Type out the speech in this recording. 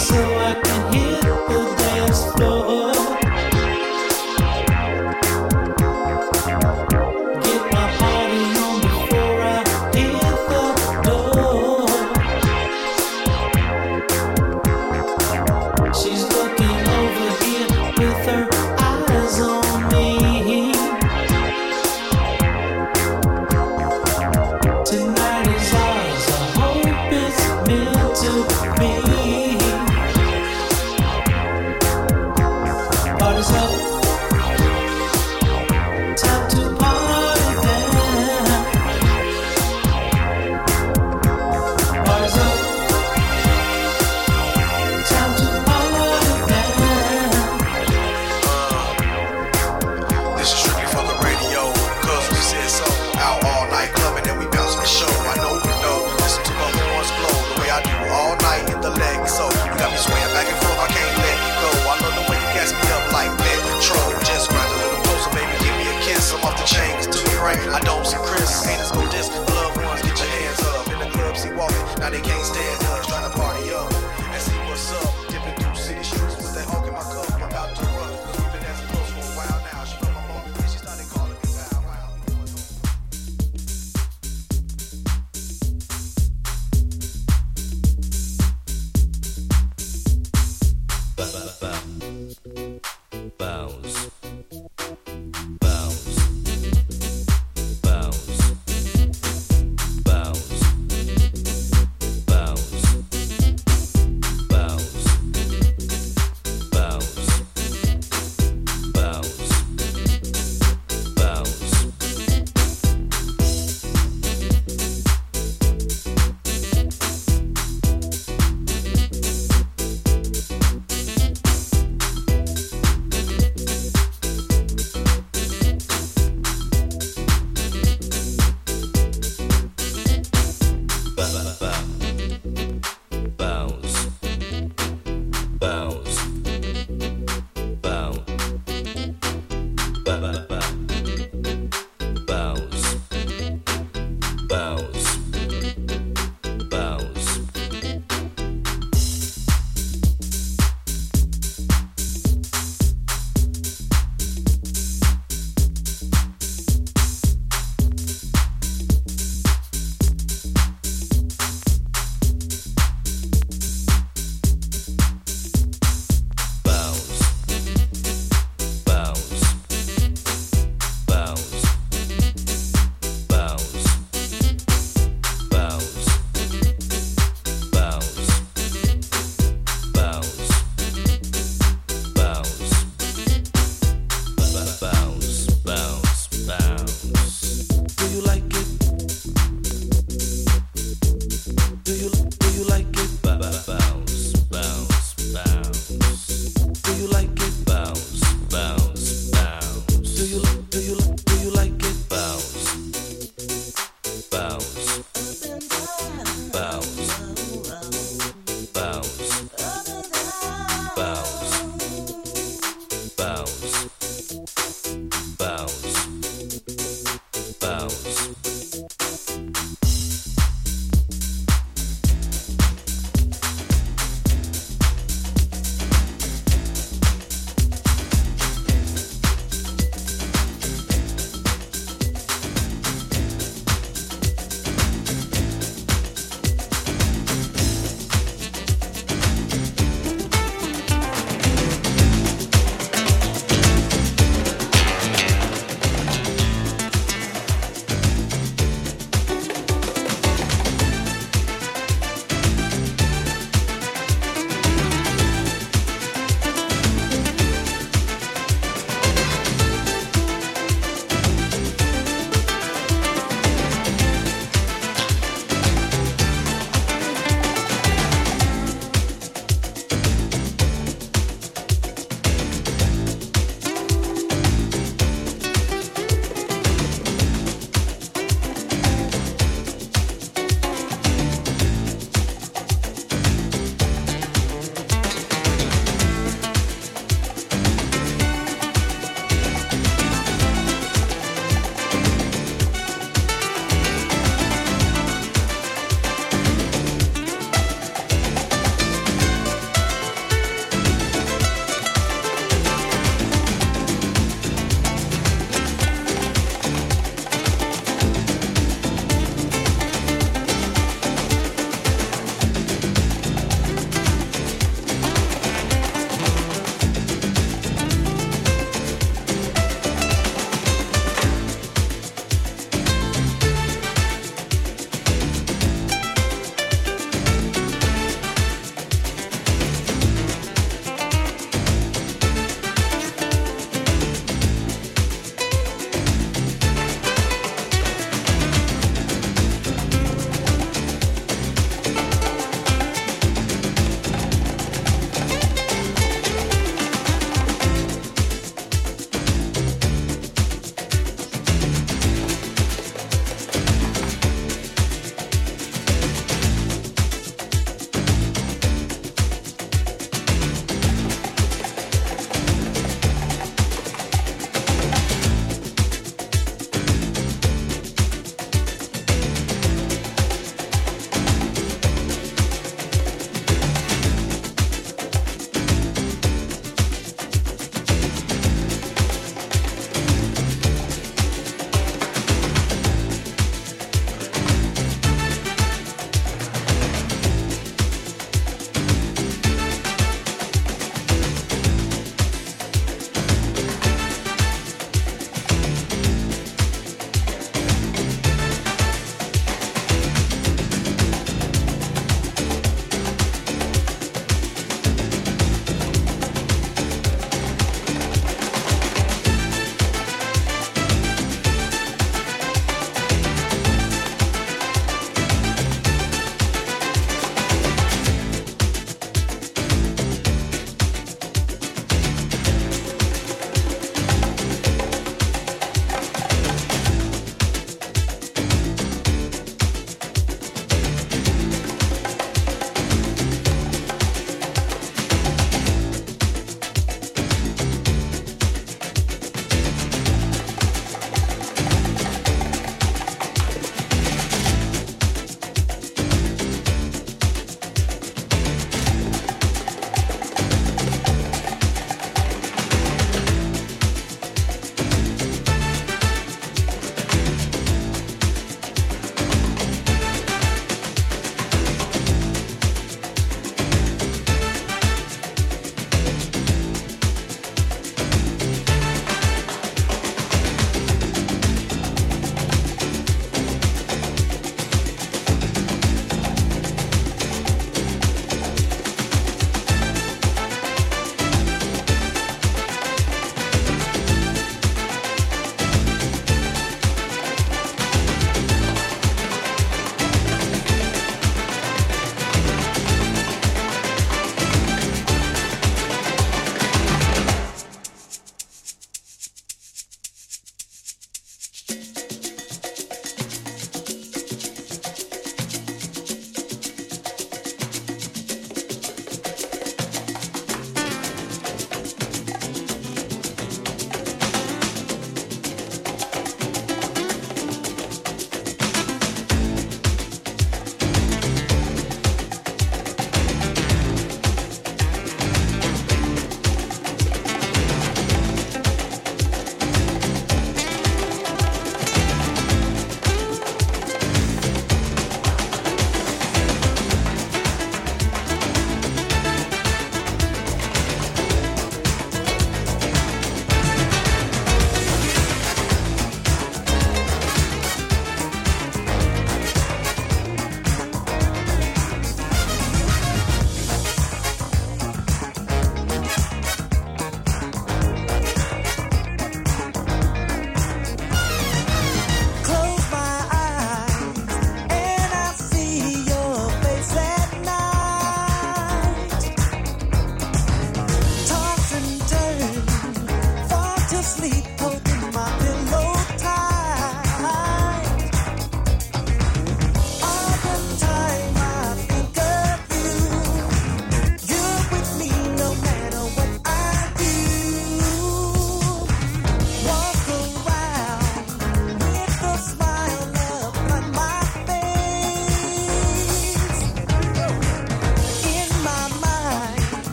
so